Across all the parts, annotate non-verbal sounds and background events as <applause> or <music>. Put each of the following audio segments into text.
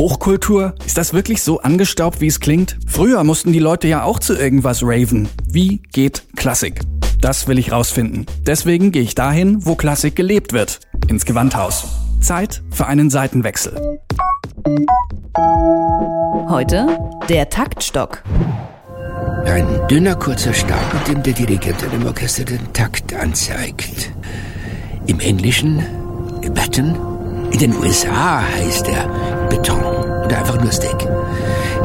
Hochkultur? Ist das wirklich so angestaubt, wie es klingt? Früher mussten die Leute ja auch zu irgendwas raven. Wie geht Klassik? Das will ich rausfinden. Deswegen gehe ich dahin, wo Klassik gelebt wird. Ins Gewandhaus. Zeit für einen Seitenwechsel. Heute der Taktstock. Ein dünner, kurzer Stab, mit dem der Dirigent einem Orchester den Takt anzeigt. Im Englischen Baton. In den USA heißt er Beton oder einfach nur Steak.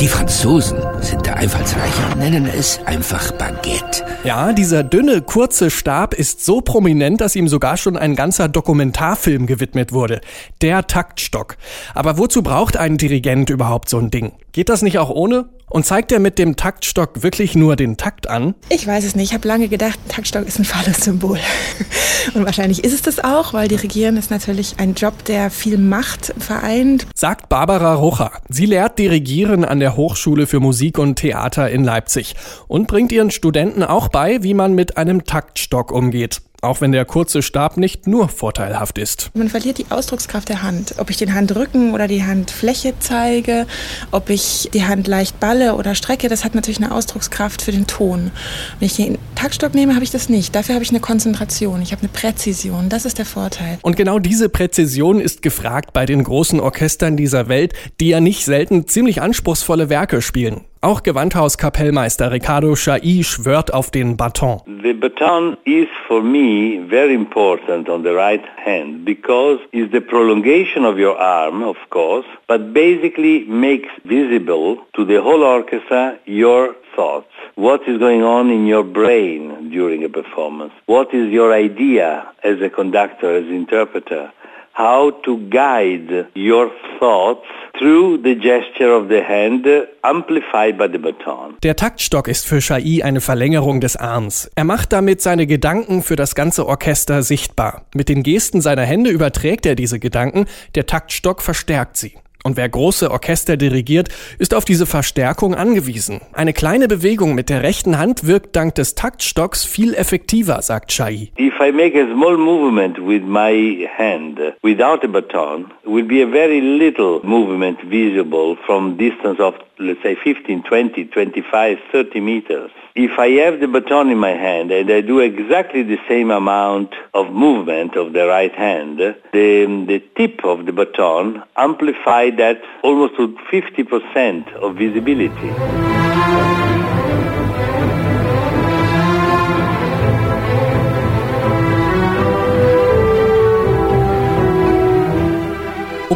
Die Franzosen sind da einfallsreicher und nennen es einfach Baguette. Ja, dieser dünne, kurze Stab ist so prominent, dass ihm sogar schon ein ganzer Dokumentarfilm gewidmet wurde. Der Taktstock. Aber wozu braucht ein Dirigent überhaupt so ein Ding? Geht das nicht auch ohne? Und zeigt er mit dem Taktstock wirklich nur den Takt an? Ich weiß es nicht. Ich habe lange gedacht, Taktstock ist ein fahles Symbol. <laughs> Und wahrscheinlich ist es das auch, weil Dirigieren ist natürlich ein Job, der viel Macht vereint. Sagt Barbara Rocha. Sie lehrt Dirigieren an der Hochschule für Musik und Theater in Leipzig und bringt ihren Studenten auch bei, wie man mit einem Taktstock umgeht. Auch wenn der kurze Stab nicht nur vorteilhaft ist. Man verliert die Ausdruckskraft der Hand. Ob ich den Handrücken oder die Handfläche zeige, ob ich die Hand leicht balle oder strecke, das hat natürlich eine Ausdruckskraft für den Ton. Wenn ich den Taktstock nehme, habe ich das nicht. Dafür habe ich eine Konzentration, ich habe eine Präzision. Das ist der Vorteil. Und genau diese Präzision ist gefragt bei den großen Orchestern dieser Welt, die ja nicht selten ziemlich anspruchsvolle Werke spielen. Auch Gewandhauskapellmeister Ricardo Chai schwört auf den Baton. The baton is for me very important on the right hand because it's the prolongation of your arm, of course, but basically makes visible to the whole orchestra your thoughts. What is going on in your brain during a performance? What is your idea as a conductor, as interpreter? How to guide your thoughts through the gesture of the hand amplified by the baton. Der Taktstock ist für Chai eine Verlängerung des Arms. Er macht damit seine Gedanken für das ganze Orchester sichtbar. Mit den Gesten seiner Hände überträgt er diese Gedanken, der Taktstock verstärkt sie. Und wer große Orchester dirigiert, ist auf diese Verstärkung angewiesen. Eine kleine Bewegung mit der rechten Hand wirkt dank des Taktstocks viel effektiver, sagt Chai. If I make a small movement with my hand without a baton, will be a very little movement visible from distance of let's say 15, 20, 25, 30 meters. If I have the baton in my hand and I do exactly the same amount of movement of the right hand, the, the tip of the baton amplifies that almost to 50% of visibility.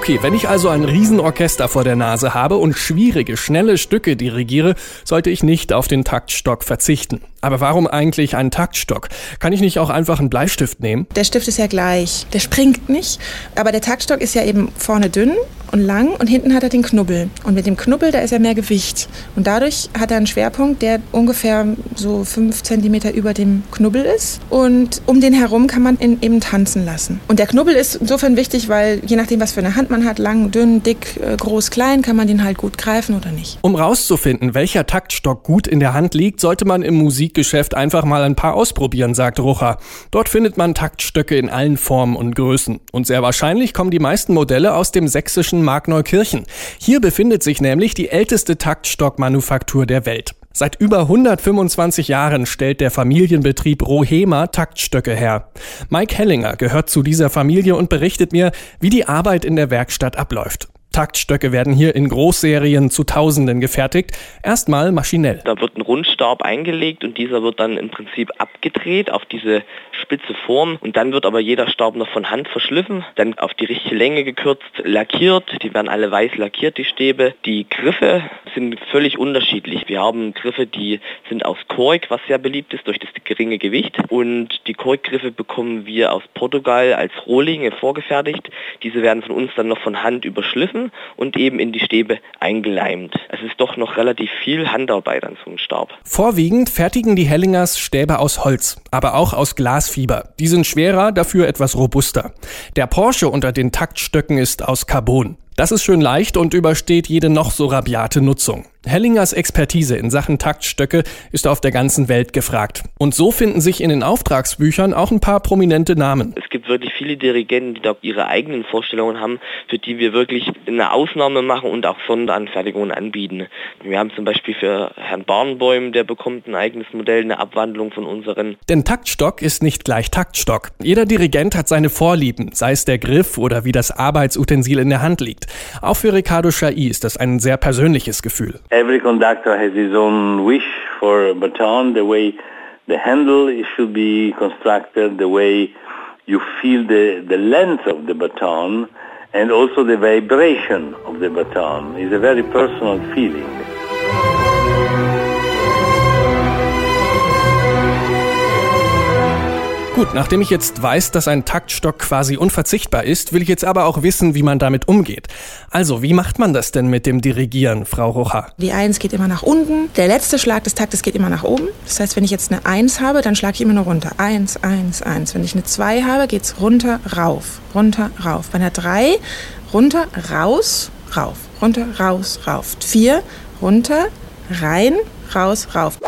Okay, wenn ich also ein Riesenorchester vor der Nase habe und schwierige, schnelle Stücke dirigiere, sollte ich nicht auf den Taktstock verzichten. Aber warum eigentlich ein Taktstock? Kann ich nicht auch einfach einen Bleistift nehmen? Der Stift ist ja gleich. Der springt nicht. Aber der Taktstock ist ja eben vorne dünn und lang und hinten hat er den Knubbel. Und mit dem Knubbel, da ist er mehr Gewicht. Und dadurch hat er einen Schwerpunkt, der ungefähr so fünf Zentimeter über dem Knubbel ist. Und um den herum kann man ihn eben tanzen lassen. Und der Knubbel ist insofern wichtig, weil je nachdem, was für eine Hand man hat, lang, dünn, dick, äh, groß, klein, kann man den halt gut greifen oder nicht. Um rauszufinden, welcher Taktstock gut in der Hand liegt, sollte man im Musikgeschäft einfach mal ein paar ausprobieren, sagt Rucher. Dort findet man Taktstöcke in allen Formen und Größen. Und sehr wahrscheinlich kommen die meisten Modelle aus dem sächsischen Markneukirchen. Hier befindet sich nämlich die älteste Taktstockmanufaktur der Welt. Seit über 125 Jahren stellt der Familienbetrieb Rohema Taktstöcke her. Mike Hellinger gehört zu dieser Familie und berichtet mir, wie die Arbeit in der Werkstatt abläuft. Taktstöcke werden hier in Großserien zu Tausenden gefertigt. Erstmal maschinell. Da wird ein Rundstab eingelegt und dieser wird dann im Prinzip abgedreht auf diese spitze Form und dann wird aber jeder Stab noch von Hand verschliffen, dann auf die richtige Länge gekürzt, lackiert. Die werden alle weiß lackiert, die Stäbe. Die Griffe sind völlig unterschiedlich. Wir haben Griffe, die sind aus Kork, was sehr beliebt ist durch das geringe Gewicht. Und die Korkgriffe bekommen wir aus Portugal als Rohlinge vorgefertigt. Diese werden von uns dann noch von Hand überschliffen und eben in die Stäbe eingeleimt. Es ist doch noch relativ viel Handarbeit an so einem Stab. Vorwiegend fertigen die Hellingers Stäbe aus Holz, aber auch aus Glasfiber. Die sind schwerer, dafür etwas robuster. Der Porsche unter den Taktstöcken ist aus Carbon. Das ist schön leicht und übersteht jede noch so rabiate Nutzung. Hellingers Expertise in Sachen Taktstöcke ist auf der ganzen Welt gefragt. Und so finden sich in den Auftragsbüchern auch ein paar prominente Namen. Es gibt wirklich viele Dirigenten, die da ihre eigenen Vorstellungen haben, für die wir wirklich eine Ausnahme machen und auch Sonderanfertigungen anbieten. Wir haben zum Beispiel für Herrn Barnbäum, der bekommt ein eigenes Modell, eine Abwandlung von unseren. Denn Taktstock ist nicht gleich Taktstock. Jeder Dirigent hat seine Vorlieben, sei es der Griff oder wie das Arbeitsutensil in der Hand liegt. Auch für Ricardo Chai ist das ein sehr persönliches Gefühl. Every conductor has his own wish for a baton, the way the handle should be constructed, the way you feel the, the length of the baton, and also the vibration of the baton is a very personal feeling. Gut, nachdem ich jetzt weiß, dass ein Taktstock quasi unverzichtbar ist, will ich jetzt aber auch wissen, wie man damit umgeht. Also, wie macht man das denn mit dem Dirigieren, Frau Rocha? Die Eins geht immer nach unten, der letzte Schlag des Taktes geht immer nach oben. Das heißt, wenn ich jetzt eine Eins habe, dann schlage ich immer nur runter. Eins, eins, eins. Wenn ich eine Zwei habe, geht's runter, rauf, runter, rauf. Bei einer Drei, runter, raus, rauf, runter, raus, rauf. Vier, runter, rein, raus, rauf.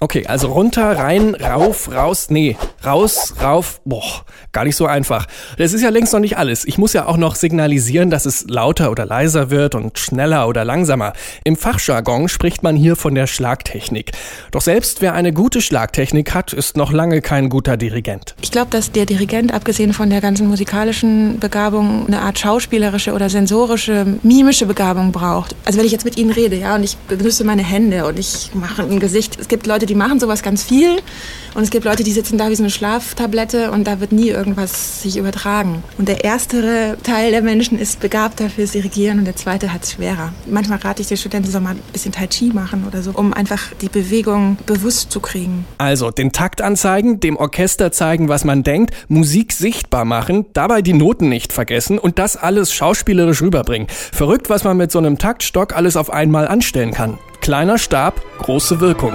Okay, also runter, rein, rauf, raus, nee, raus, rauf, boah, gar nicht so einfach. Das ist ja längst noch nicht alles. Ich muss ja auch noch signalisieren, dass es lauter oder leiser wird und schneller oder langsamer. Im Fachjargon spricht man hier von der Schlagtechnik. Doch selbst wer eine gute Schlagtechnik hat, ist noch lange kein guter Dirigent. Ich glaube, dass der Dirigent, abgesehen von der ganzen musikalischen Begabung, eine Art schauspielerische oder sensorische, mimische Begabung braucht. Also wenn ich jetzt mit Ihnen rede, ja, und ich benutze meine Hände und ich mache ein Gesicht. Es gibt Leute, die machen sowas ganz viel und es gibt Leute, die sitzen da wie so eine Schlaftablette und da wird nie irgendwas sich übertragen. Und der erstere Teil der Menschen ist begabter fürs Dirigieren und der zweite hat es schwerer. Manchmal rate ich den Studenten, so mal ein bisschen Tai Chi machen oder so, um einfach die Bewegung bewusst zu kriegen. Also den Takt anzeigen, dem Orchester zeigen, was man denkt, Musik sichtbar machen, dabei die Noten nicht vergessen und das alles schauspielerisch rüberbringen. Verrückt, was man mit so einem Taktstock alles auf einmal anstellen kann. Kleiner Stab, große Wirkung.